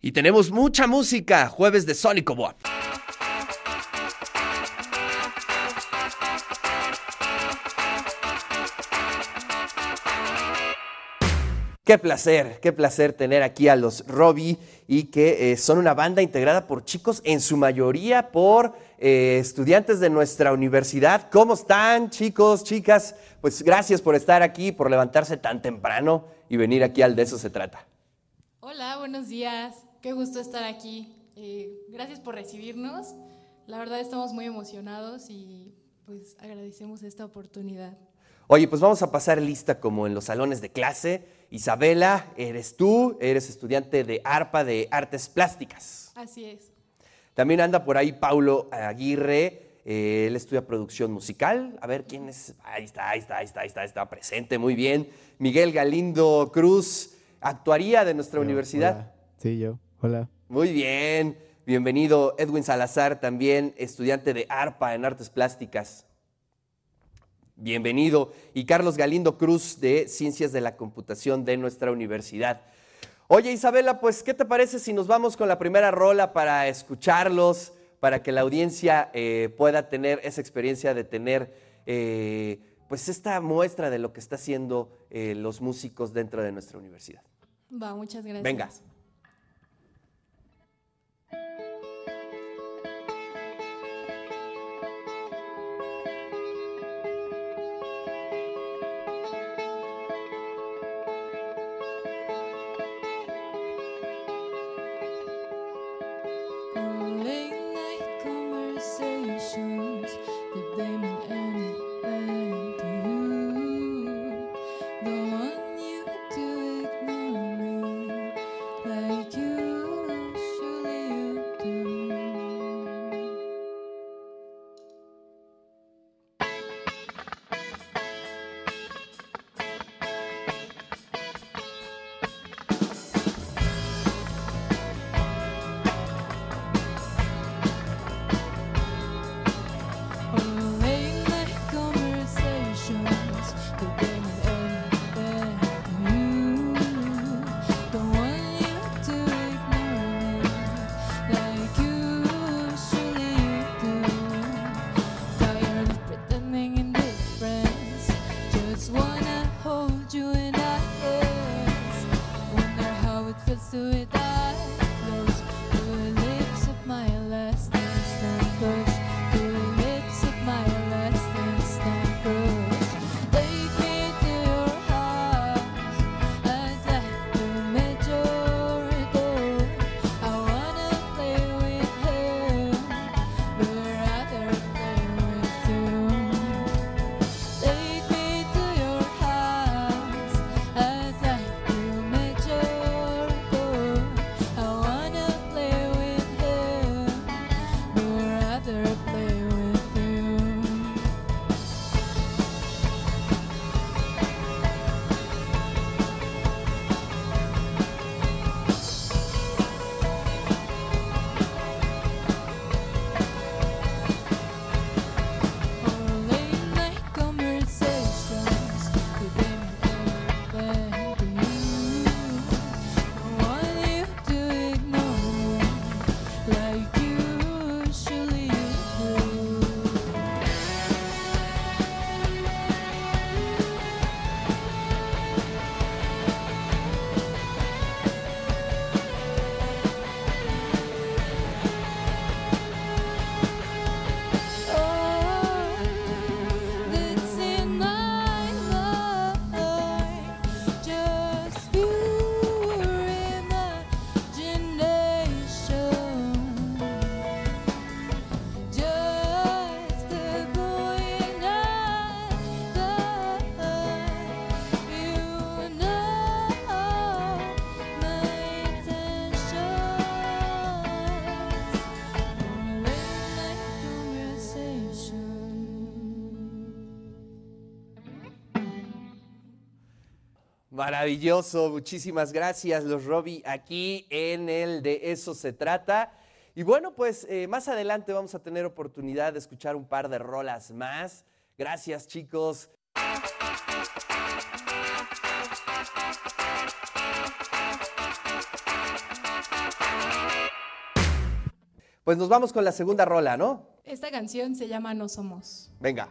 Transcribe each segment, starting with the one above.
Y tenemos mucha música, jueves de Sónico Boab. Qué placer, qué placer tener aquí a los Robbie y que eh, son una banda integrada por chicos, en su mayoría por eh, estudiantes de nuestra universidad. ¿Cómo están chicos, chicas? Pues gracias por estar aquí, por levantarse tan temprano y venir aquí al De eso se trata. Hola, buenos días. Qué gusto estar aquí. Eh, gracias por recibirnos. La verdad estamos muy emocionados y pues agradecemos esta oportunidad. Oye, pues vamos a pasar lista como en los salones de clase. Isabela, eres tú, eres estudiante de ARPA de Artes Plásticas. Así es. También anda por ahí Paulo Aguirre, eh, él estudia producción musical. A ver quién es. Ahí está, ahí está, ahí está, ahí está, está presente, muy bien. Miguel Galindo Cruz, actuaría de nuestra universidad. Hola. Sí, yo. Hola. Muy bien, bienvenido Edwin Salazar, también estudiante de ARPA en Artes Plásticas. Bienvenido. Y Carlos Galindo Cruz de Ciencias de la Computación de nuestra universidad. Oye Isabela, pues ¿qué te parece si nos vamos con la primera rola para escucharlos, para que la audiencia eh, pueda tener esa experiencia de tener eh, pues esta muestra de lo que está haciendo eh, los músicos dentro de nuestra universidad? Va, muchas gracias. Venga. Çok sözü Maravilloso, muchísimas gracias, los Robbie, aquí en el de eso se trata. Y bueno, pues eh, más adelante vamos a tener oportunidad de escuchar un par de rolas más. Gracias, chicos. Pues nos vamos con la segunda rola, ¿no? Esta canción se llama No Somos. Venga.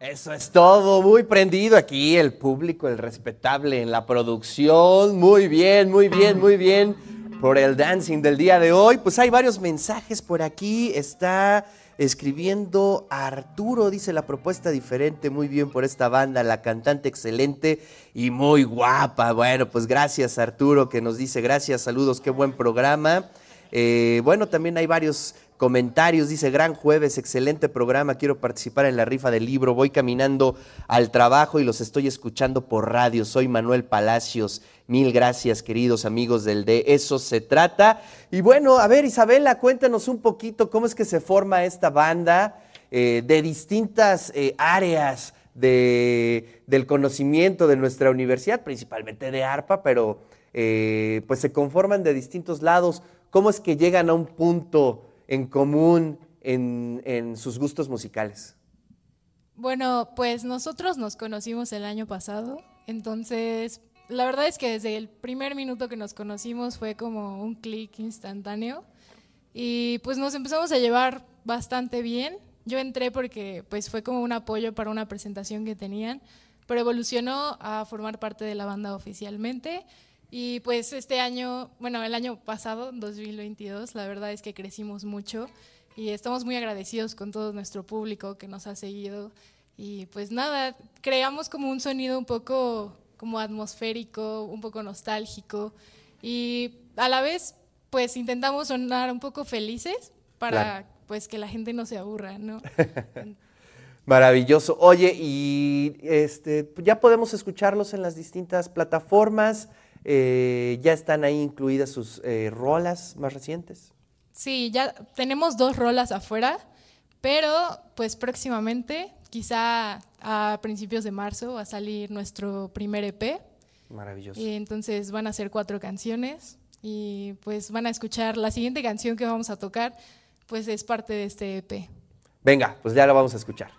Eso es todo, muy prendido aquí el público, el respetable en la producción. Muy bien, muy bien, muy bien. Por el dancing del día de hoy, pues hay varios mensajes por aquí. Está escribiendo Arturo, dice la propuesta diferente, muy bien por esta banda, la cantante excelente y muy guapa. Bueno, pues gracias Arturo que nos dice gracias, saludos, qué buen programa. Eh, bueno, también hay varios comentarios. Dice, gran jueves, excelente programa. Quiero participar en la rifa del libro. Voy caminando al trabajo y los estoy escuchando por radio. Soy Manuel Palacios. Mil gracias, queridos amigos del De Eso se trata. Y bueno, a ver, Isabela, cuéntanos un poquito cómo es que se forma esta banda eh, de distintas eh, áreas de- del conocimiento de nuestra universidad, principalmente de ARPA, pero pues se conforman de distintos lados. ¿Cómo es que llegan a un punto en común en, en sus gustos musicales? Bueno, pues nosotros nos conocimos el año pasado, entonces la verdad es que desde el primer minuto que nos conocimos fue como un clic instantáneo y pues nos empezamos a llevar bastante bien. Yo entré porque pues fue como un apoyo para una presentación que tenían, pero evolucionó a formar parte de la banda oficialmente y pues este año, bueno, el año pasado, 2022, la verdad es que crecimos mucho y estamos muy agradecidos con todo nuestro público que nos ha seguido. Y pues nada, creamos como un sonido un poco como atmosférico, un poco nostálgico y a la vez pues intentamos sonar un poco felices para Claro. pues que la gente no se aburra, ¿no? Maravilloso. Oye, y este, ya podemos escucharlos en las distintas plataformas. Eh, ya están ahí incluidas sus eh, rolas más recientes. Sí, ya tenemos dos rolas afuera, pero pues próximamente, quizá a principios de marzo, va a salir nuestro primer EP. Maravilloso. Y entonces van a ser cuatro canciones y pues van a escuchar la siguiente canción que vamos a tocar, pues es parte de este EP. Venga, pues ya la vamos a escuchar.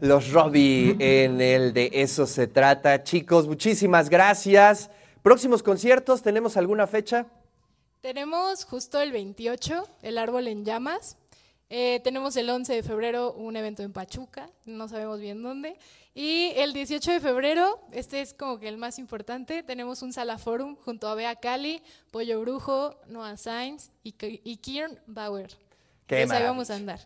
Los Robbie en el de eso se trata. Chicos, muchísimas gracias. Próximos conciertos, ¿tenemos alguna fecha? Tenemos justo el 28, el árbol en llamas. Eh, tenemos el 11 de febrero un evento en Pachuca, no sabemos bien dónde. Y el 18 de febrero, este es como que el más importante, tenemos un Sala Forum junto a Bea Cali, Pollo Brujo, Noah Sainz y, y Kieran Bauer. Qué Entonces ahí vamos a andar.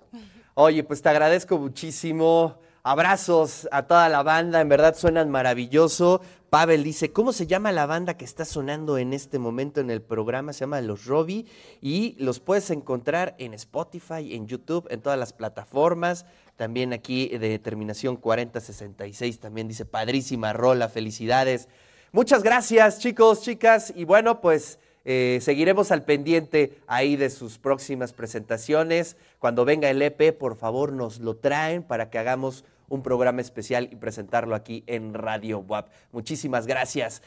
Oye, pues te agradezco muchísimo. Abrazos a toda la banda, en verdad suenan maravilloso. Pavel dice, ¿cómo se llama la banda que está sonando en este momento en el programa? Se llama Los Robbie y los puedes encontrar en Spotify, en YouTube, en todas las plataformas. También aquí de terminación 4066 también dice, padrísima rola, felicidades. Muchas gracias chicos, chicas. Y bueno, pues eh, seguiremos al pendiente ahí de sus próximas presentaciones. Cuando venga el EP, por favor, nos lo traen para que hagamos un programa especial y presentarlo aquí en Radio WAP. Muchísimas gracias.